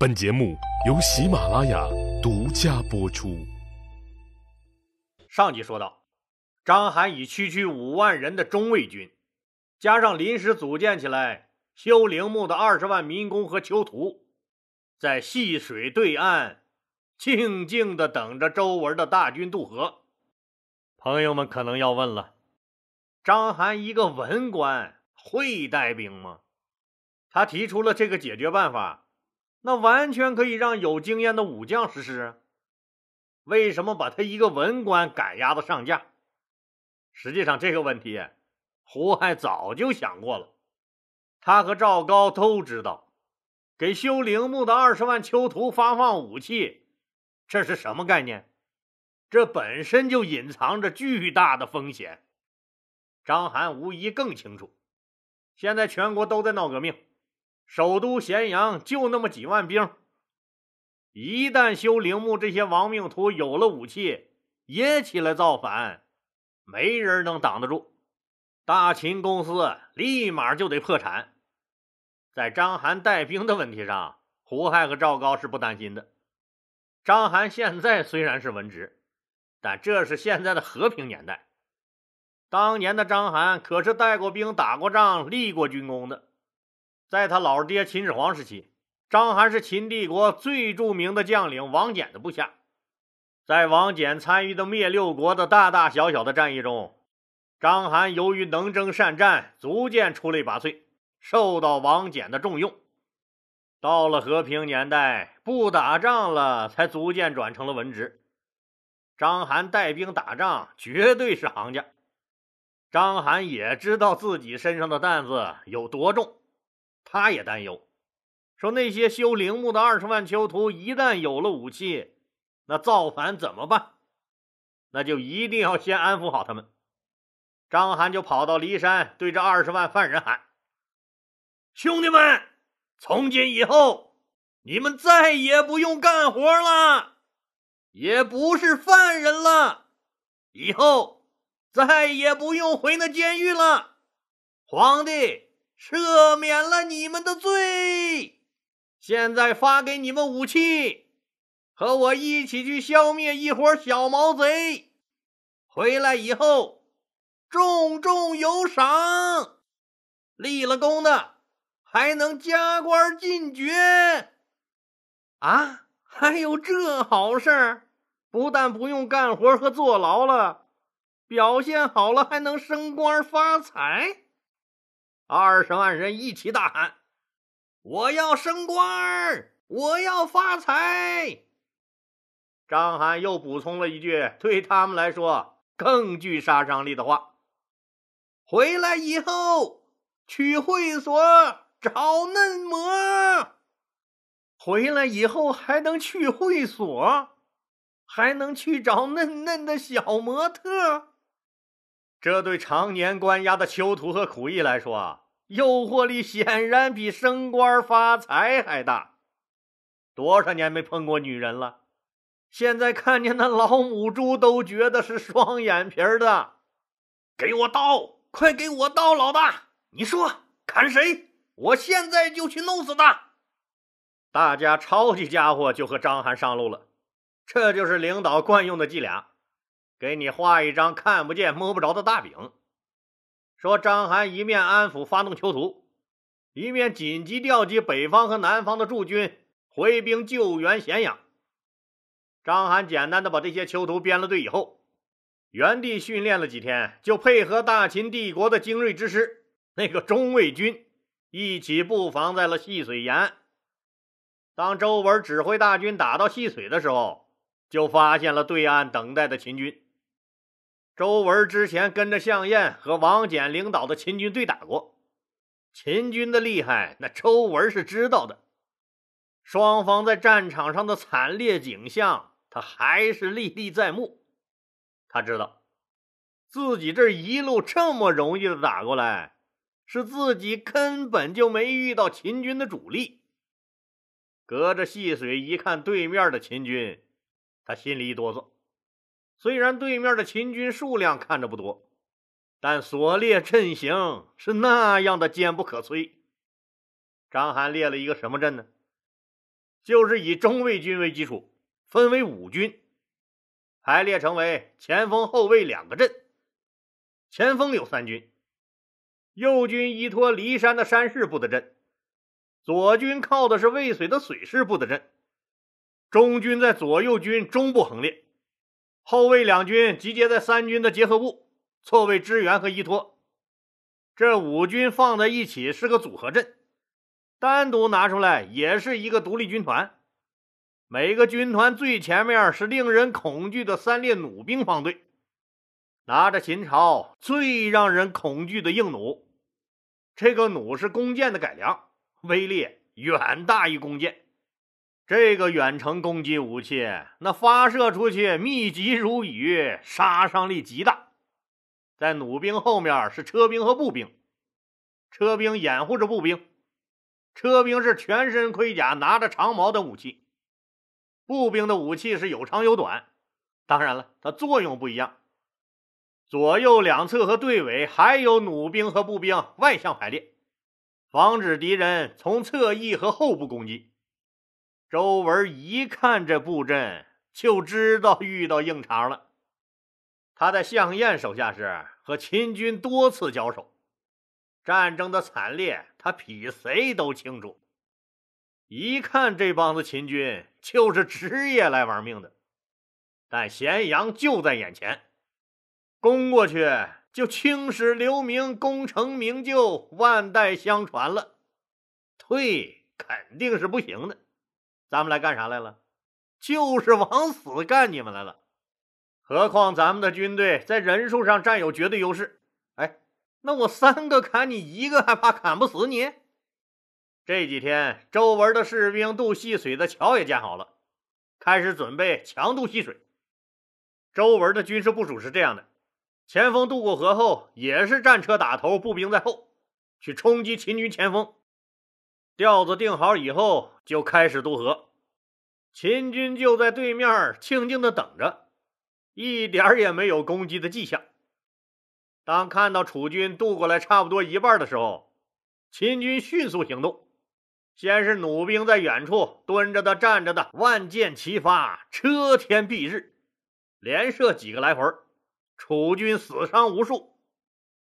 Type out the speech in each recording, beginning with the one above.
本节目由喜马拉雅独家播出。上集说到，章邯以区区五万人的中卫军，加上临时组建起来修陵墓的二十万民工和囚徒，在细水对岸静静的等着周文的大军渡河。朋友们可能要问了：章邯一个文官会带兵吗？他提出了这个解决办法。那完全可以让有经验的武将实施。为什么把他一个文官赶鸭子上架？实际上这个问题，胡亥早就想过了。他和赵高都知道，给修陵墓的二十万囚徒发放武器，这是什么概念？这本身就隐藏着巨大的风险。章邯无疑更清楚。现在全国都在闹革命。首都咸阳就那么几万兵，一旦修陵墓这些亡命徒有了武器，也起来造反，没人能挡得住。大秦公司立马就得破产。在章邯带兵的问题上，胡亥和赵高是不担心的。章邯现在虽然是文职，但这是现在的和平年代。当年的章邯可是带过兵、打过仗、立过军功的。在他老爹秦始皇时期，章邯是秦帝国最著名的将领王翦的部下。在王翦参与的灭六国的大大小小的战役中，章邯由于能征善战，逐渐出类拔萃，受到王翦的重用。到了和平年代，不打仗了，才逐渐转成了文职。章邯带兵打仗，绝对是行家。章邯也知道自己身上的担子有多重。他也担忧，说那些修陵墓的二十万囚徒一旦有了武器，那造反怎么办？那就一定要先安抚好他们。章邯就跑到骊山，对这二十万犯人喊：“兄弟们，从今以后，你们再也不用干活了，也不是犯人了，以后再也不用回那监狱了。皇帝。”赦免了你们的罪，现在发给你们武器，和我一起去消灭一伙小毛贼。回来以后，重重有赏，立了功的还能加官进爵。啊，还有这好事不但不用干活和坐牢了，表现好了还能升官发财。二十万人一起大喊：“我要升官，我要发财！”张邯又补充了一句对他们来说更具杀伤力的话：“回来以后去会所找嫩模。回来以后还能去会所，还能去找嫩嫩的小模特。”这对常年关押的囚徒和苦役来说，诱惑力显然比升官发财还大。多少年没碰过女人了，现在看见那老母猪都觉得是双眼皮的。给我刀，快给我刀，老大！你说砍谁？我现在就去弄死他！大家抄起家伙就和张涵上路了。这就是领导惯用的伎俩。给你画一张看不见摸不着的大饼，说章邯一面安抚发动囚徒，一面紧急调集北方和南方的驻军回兵救援咸阳。章邯简单的把这些囚徒编了队以后，原地训练了几天，就配合大秦帝国的精锐之师那个中卫军一起布防在了细水沿。当周文指挥大军打到细水的时候，就发现了对岸等待的秦军。周文之前跟着项燕和王翦领导的秦军对打过，秦军的厉害，那周文是知道的。双方在战场上的惨烈景象，他还是历历在目。他知道，自己这一路这么容易的打过来，是自己根本就没遇到秦军的主力。隔着细水一看对面的秦军，他心里一哆嗦。虽然对面的秦军数量看着不多，但所列阵型是那样的坚不可摧。张邯列了一个什么阵呢？就是以中卫军为基础，分为五军，排列成为前锋、后卫两个阵。前锋有三军，右军依托骊山的山势布的阵，左军靠的是渭水的水势布的阵，中军在左右军中部横列，后卫两军集结在三军的结合部，错位支援和依托。这五军放在一起是个组合阵，单独拿出来也是一个独立军团。每个军团最前面是令人恐惧的三列弩兵方队，拿着秦朝最让人恐惧的硬弩。这个弩是弓箭的改良，威力远大于弓箭。这个远程攻击武器，那发射出去密集如雨，杀伤力极大。在弩兵后面是车兵和步兵，车兵掩护着步兵，车兵是全身盔甲，拿着长矛等武器。步兵的武器是有长有短，当然了，它作用不一样。左右两侧和队尾还有弩兵和步兵外向排列，防止敌人从侧翼和后部攻击。周文一看这布阵，就知道遇到硬茬了。他在项燕手下时和秦军多次交手，战争的惨烈他比谁都清楚。一看这帮子秦军就是职业来玩命的，但咸阳就在眼前，攻过去就青史留名、功成名就、万代相传了；退肯定是不行的。咱们来干啥来了？就是往死干你们来了。何况咱们的军队在人数上占有绝对优势，哎，那我三个砍你一个，还怕砍不死你？这几天，周文的士兵渡溪水的桥也建好了，开始准备强渡溪水。周文的军事部署是这样的：前锋渡过河后，也是战车打头，步兵在后，去冲击秦军前锋。调子定好以后，就开始渡河，秦军就在对面静静的等着。一点也没有攻击的迹象。当看到楚军渡过来差不多一半的时候，秦军迅速行动。先是弩兵在远处蹲着的、站着的，万箭齐发，车天蔽日，连射几个来回，楚军死伤无数。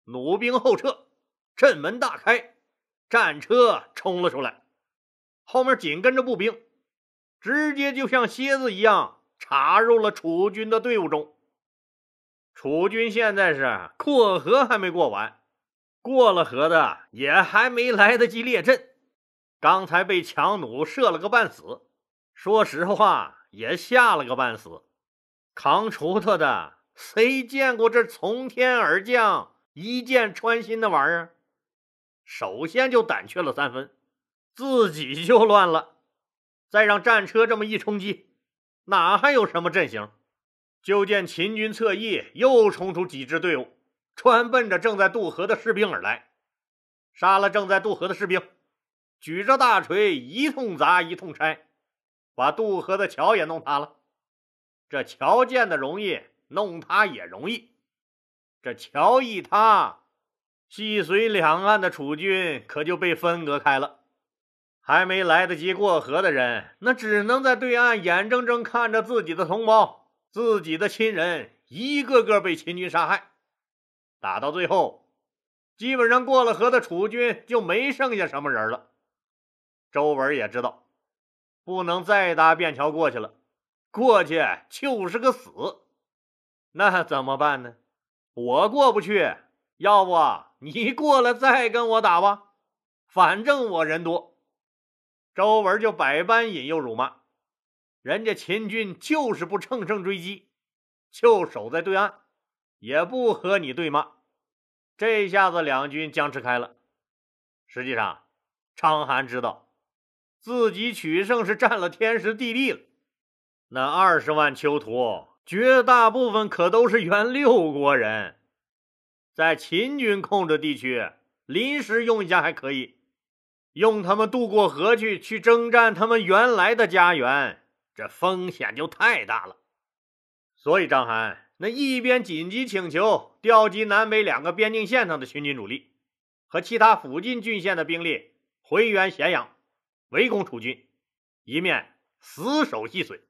弩兵后撤，阵门大开，战车冲了出来，后面紧跟着步兵，直接就像蝎子一样。插入了楚军的队伍中。楚军现在是过河还没过完，过了河的也还没来得及列阵，刚才被强弩射了个半死。说实话，也吓了个半死。扛锄头的谁见过这从天而降、一箭穿心的玩意儿？首先就胆怯了三分，自己就乱了，再让战车这么一冲击。哪还有什么阵型？就见秦军侧翼又冲出几支队伍，穿奔着正在渡河的士兵而来，杀了正在渡河的士兵，举着大锤一通砸一通拆，把渡河的桥也弄塌了。这桥建的容易，弄塌也容易。这桥一塌，西水两岸的楚军可就被分隔开了。还没来得及过河的人，那只能在对岸眼睁睁看着自己的同胞、自己的亲人一个个被秦军杀害。打到最后，基本上过了河的楚军就没剩下什么人了。周文也知道，不能再搭便桥过去了，过去就是个死。那怎么办呢？我过不去，要不你过来再跟我打吧，反正我人多。周文就百般引诱辱骂，人家秦军就是不乘胜追击，就守在对岸，也不和你对骂。这下子两军僵持开了。实际上，章邯知道自己取胜是占了天时地利了。那二十万囚徒，绝大部分可都是原六国人，在秦军控制地区临时用一下还可以。用他们渡过河去，去征战他们原来的家园，这风险就太大了。所以张邯那一边紧急请求调集南北两个边境线上的秦军主力和其他附近郡县的兵力回援咸阳，围攻楚军，一面死守细水。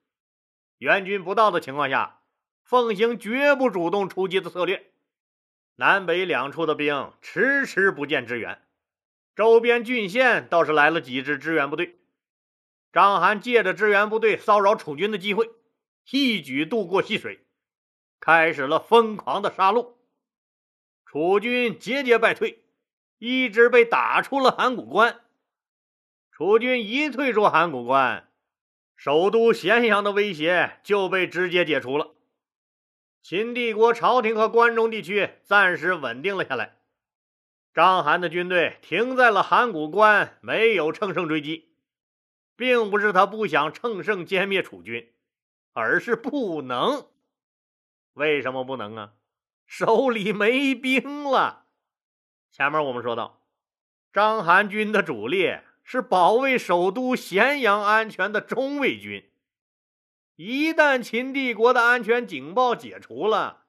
援军不到的情况下，奉行绝不主动出击的策略。南北两处的兵迟迟不见支援，周边郡县倒是来了几支支援部队。章邯借着支援部队骚扰楚军的机会，一举渡过溪水，开始了疯狂的杀戮。楚军节节败退，一直被打出了函谷关。楚军一退出函谷关，首都咸阳的威胁就被直接解除了。秦帝国朝廷和关中地区暂时稳定了下来。章邯的军队停在了函谷关，没有乘胜追击。并不是他不想乘胜歼灭楚军，而是不能。为什么不能啊？手里没兵了。前面我们说到，章邯军的主力是保卫首都咸阳安全的中卫军。一旦秦帝国的安全警报解除了，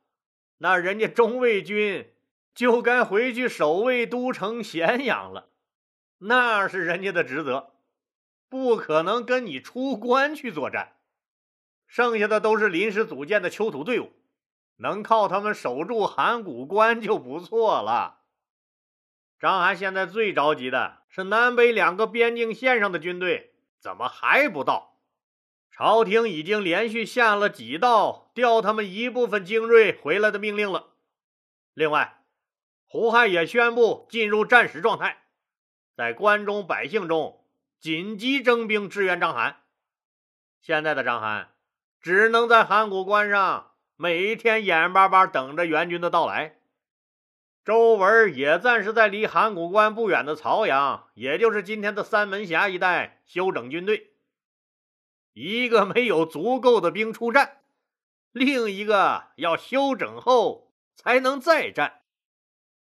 那人家中卫军就该回去守卫都城咸阳了，那是人家的职责。不可能跟你出关去作战，剩下的都是临时组建的囚徒队伍，能靠他们守住函谷关就不错了。章邯现在最着急的是南北两个边境线上的军队怎么还不到？朝廷已经连续下了几道调他们一部分精锐回来的命令了。另外，胡亥也宣布进入战时状态，在关中百姓中。紧急征兵支援章邯。现在的章邯只能在函谷关上每天眼巴巴等着援军的到来。周文也暂时在离函谷关不远的曹阳，也就是今天的三门峡一带休整军队。一个没有足够的兵出战，另一个要休整后才能再战。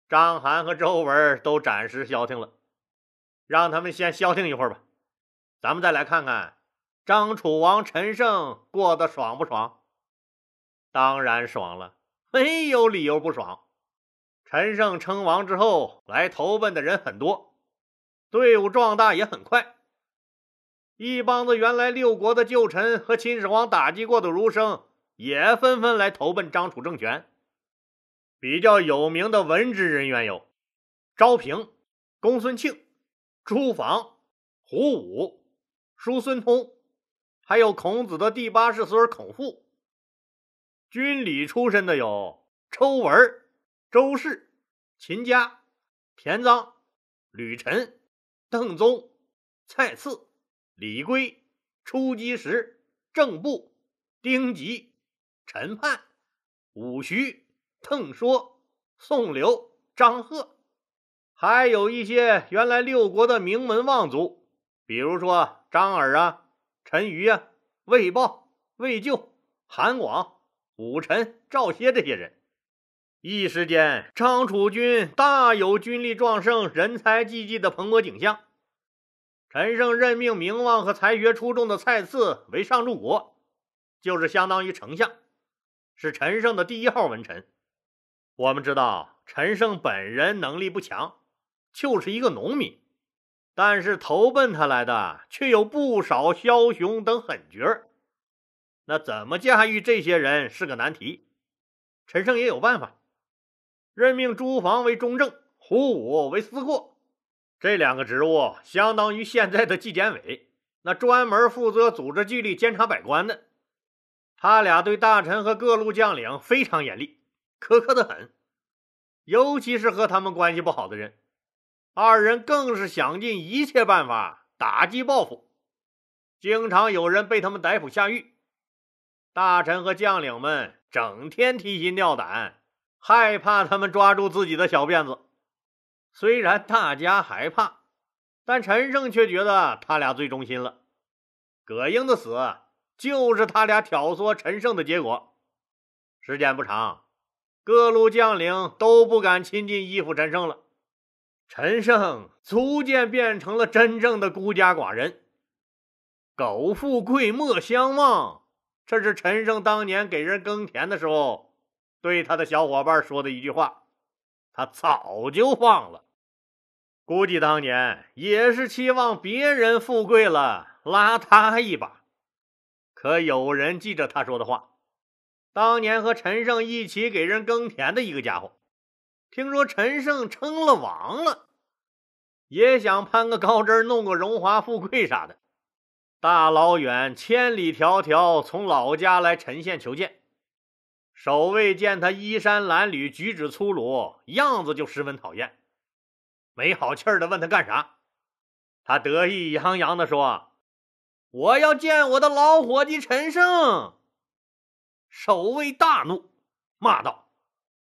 章邯和周文都暂时消停了，让他们先消停一会儿吧。咱们再来看看张楚王陈胜过得爽不爽？当然爽了，没有理由不爽。陈胜称王之后，来投奔的人很多，队伍壮大也很快。一帮子原来六国的旧臣和秦始皇打击过的儒生，也纷纷来投奔张楚政权。比较有名的文职人员有昭平、公孙庆、朱房、胡武。叔孙通，还有孔子的第八世孙孔父。军礼出身的有抽文、周氏、秦家、田臧、吕臣、邓宗、蔡赐、李圭、出击时、郑布、丁吉、陈盼、武徐、邓说、宋刘、张贺，还有一些原来六国的名门望族，比如说。张耳啊，陈馀啊，魏豹、魏咎、韩广、武臣、赵歇这些人，一时间张楚军大有军力壮盛、人才济济的蓬勃景象。陈胜任命名望和才学出众的蔡赐为上柱国，就是相当于丞相，是陈胜的第一号文臣。我们知道陈胜本人能力不强，就是一个农民。但是投奔他来的却有不少枭雄等狠角儿，那怎么驾驭这些人是个难题。陈胜也有办法，任命朱房为中正，胡武为司过，这两个职务相当于现在的纪检委，那专门负责组织纪律、监察百官的。他俩对大臣和各路将领非常严厉，苛刻的很，尤其是和他们关系不好的人。二人更是想尽一切办法打击报复，经常有人被他们逮捕下狱。大臣和将领们整天提心吊胆，害怕他们抓住自己的小辫子。虽然大家害怕，但陈胜却觉得他俩最忠心了。葛英的死就是他俩挑唆陈胜的结果。时间不长，各路将领都不敢亲近依附陈胜了。陈胜逐渐变成了真正的孤家寡人。苟富贵，莫相忘，这是陈胜当年给人耕田的时候对他的小伙伴说的一句话。他早就忘了，估计当年也是期望别人富贵了，拉他一把。可有人记着他说的话，当年和陈胜一起给人耕田的一个家伙，听说陈胜称了王了，也想攀个高枝，弄个荣华富贵啥的，大老远千里迢迢从老家来陈县求见。守卫见他衣衫褴褛，举止粗鲁，样子就十分讨厌，没好气儿的问他干啥。他得意洋洋的说。我要见我的老伙计陈胜。守卫大怒，骂道：“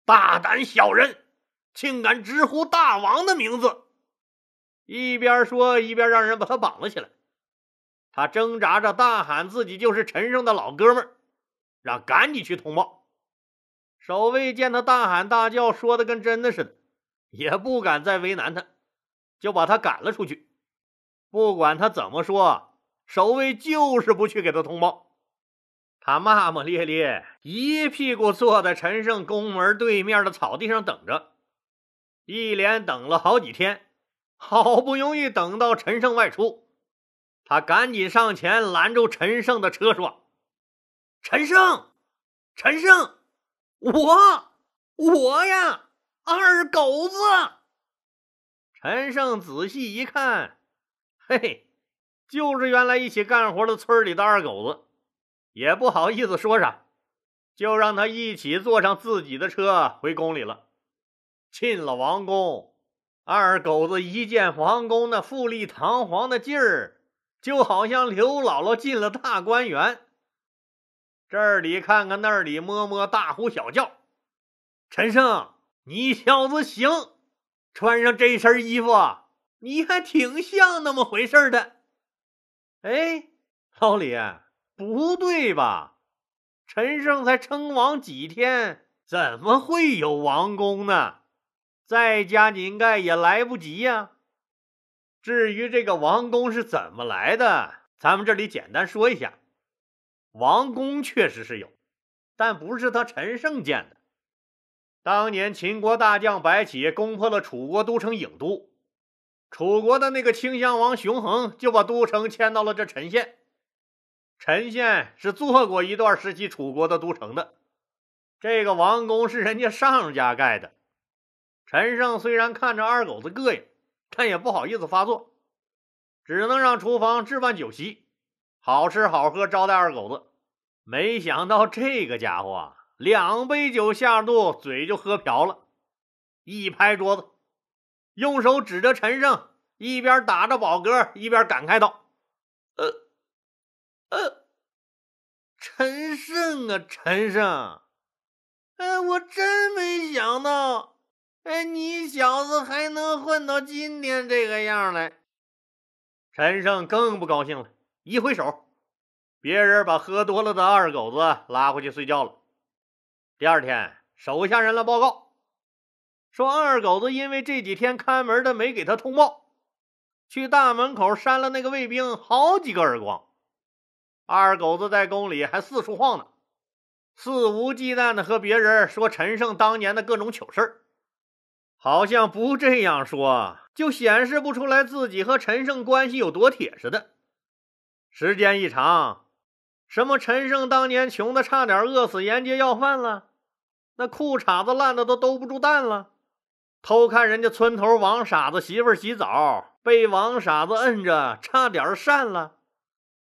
大胆小人，竟敢直呼大王的名字！”一边说，一边让人把他绑了起来。他挣扎着大喊自己就是陈胜的老哥们儿，让赶紧去通报。守卫见他大喊大叫，说的跟真的似的，也不敢再为难他，就把他赶了出去。不管他怎么说。守卫就是不去给他通报，他骂骂咧咧，一屁股坐在陈胜宫门对面的草地上等着，一连等了好几天，好不容易等到陈胜外出，他赶紧上前拦住陈胜的车，说：“陈胜，陈胜，我，我呀，二狗子。”陈胜仔细一看，嘿嘿。就是原来一起干活的村里的二狗子，也不好意思说啥，就让他一起坐上自己的车回宫里了。进了王宫，二狗子一见王宫那富丽堂皇的劲儿，就好像刘姥姥进了大观园。这里看看那里摸摸，大呼小叫：“陈胜，你小子行！穿上这身衣服，你还挺像那么回事的。”哎，老李，不对吧？陈胜才称王几天，怎么会有王宫呢？再加井盖也来不及呀。至于这个王宫是怎么来的，咱们这里简单说一下。王宫确实是有，但不是他陈胜建的。当年秦国大将白起攻破了楚国都城郢都。楚国的那个顷襄王熊衡就把都城迁到了这陈县。陈县是做过一段时期楚国的都城的。这个王宫是人家上家盖的。陈胜虽然看着二狗子膈应，但也不好意思发作，只能让厨房置办酒席，好吃好喝招待二狗子。没想到这个家伙啊，两杯酒下肚，嘴就喝瓢了，一拍桌子。用手指着陈胜，一边打着饱嗝，一边感慨道：“呃，呃，陈胜啊，陈胜，哎，我真没想到，哎，你小子还能混到今天这个样来。”陈胜更不高兴了，一挥手，别人把喝多了的二狗子拉回去睡觉了。第二天，手下人来报告。说二狗子因为这几天看门的没给他通报，去大门口扇了那个卫兵好几个耳光。二狗子在宫里还四处晃呢，肆无忌惮的和别人说陈胜当年的各种糗事好像不这样说就显示不出来自己和陈胜关系有多铁似的。时间一长，什么陈胜当年穷的差点饿死沿街要饭了，那裤衩子烂的都兜不住蛋了。偷看人家村头王傻子媳妇洗澡，被王傻子摁着，差点扇了。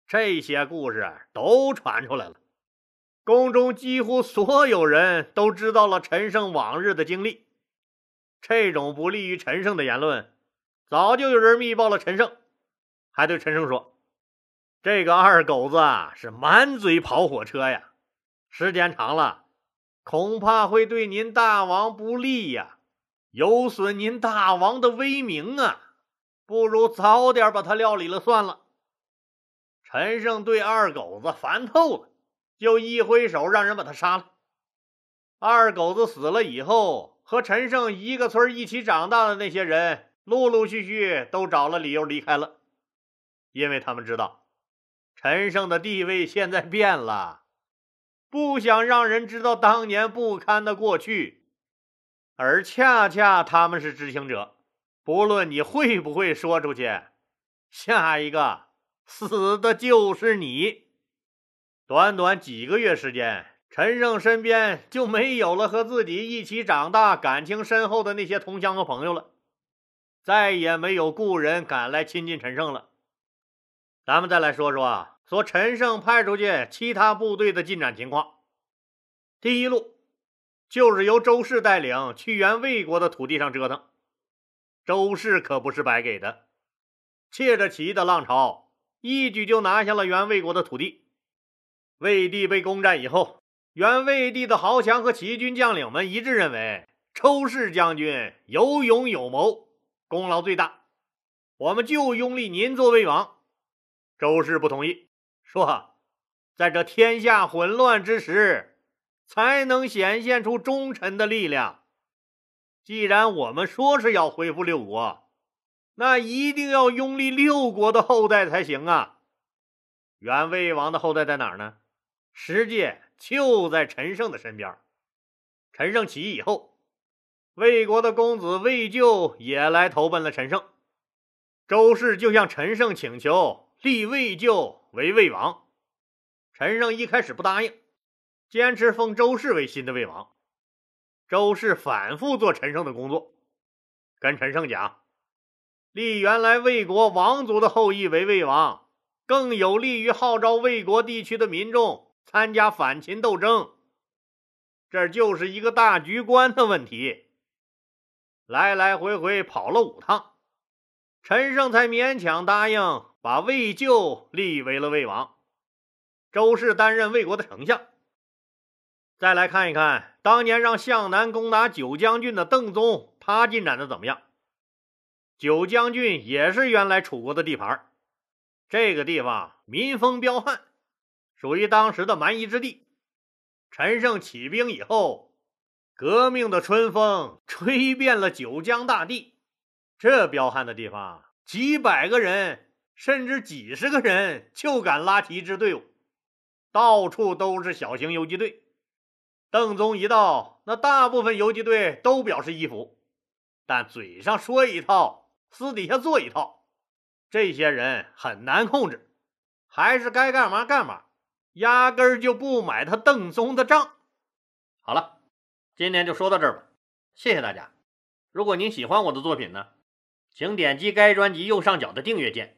这些故事都传出来了，宫中几乎所有人都知道了陈胜往日的经历。这种不利于陈胜的言论，早就有人密报了陈胜，还对陈胜说：“这个二狗子啊，是满嘴跑火车呀，时间长了，恐怕会对您大王不利呀。”有损您大王的威名啊！不如早点把他料理了算了。陈胜对二狗子烦透了，就一挥手让人把他杀了。二狗子死了以后，和陈胜一个村一起长大的那些人，陆陆续续都找了理由离开了，因为他们知道陈胜的地位现在变了，不想让人知道当年不堪的过去。而恰恰他们是知情者，不论你会不会说出去，下一个死的就是你。短短几个月时间，陈胜身边就没有了和自己一起长大、感情深厚的那些同乡和朋友了，再也没有故人敢来亲近陈胜了。咱们再来说说啊，说陈胜派出去其他部队的进展情况。第一路就是由周氏带领去原魏国的土地上折腾。周氏可不是白给的，借着起义的浪潮，一举就拿下了原魏国的土地。魏地被攻占以后，原魏地的豪强和起义军将领们一致认为周氏将军有勇有谋，功劳最大，我们就拥立您做魏王。周氏不同意，说在这天下混乱之时。才能显现出忠臣的力量。既然我们说是要恢复六国，那一定要拥立六国的后代才行啊！原魏王的后代在哪儿呢？实际就在陈胜的身边。陈胜起义以后，魏国的公子魏咎也来投奔了陈胜。周氏就向陈胜请求立魏咎为魏王。陈胜一开始不答应。坚持封周氏为新的魏王，周氏反复做陈胜的工作，跟陈胜讲，立原来魏国王族的后裔为魏王，更有利于号召魏国地区的民众参加反秦斗争。这就是一个大局观的问题。来来回回跑了五趟，陈胜才勉强答应把魏咎立为了魏王，周氏担任魏国的丞相。再来看一看当年让向南攻打九江郡的邓宗，他进展的怎么样？九江郡也是原来楚国的地盘，这个地方民风彪悍，属于当时的蛮夷之地。陈胜起兵以后，革命的春风吹遍了九江大地。这彪悍的地方，几百个人甚至几十个人就敢拉起一支队伍，到处都是小型游击队。邓宗一到，那大部分游击队都表示依服，但嘴上说一套，私底下做一套。这些人很难控制，还是该干嘛干嘛，压根儿就不买他邓宗的账。好了，今天就说到这儿吧，谢谢大家。如果您喜欢我的作品呢，请点击该专辑右上角的订阅键。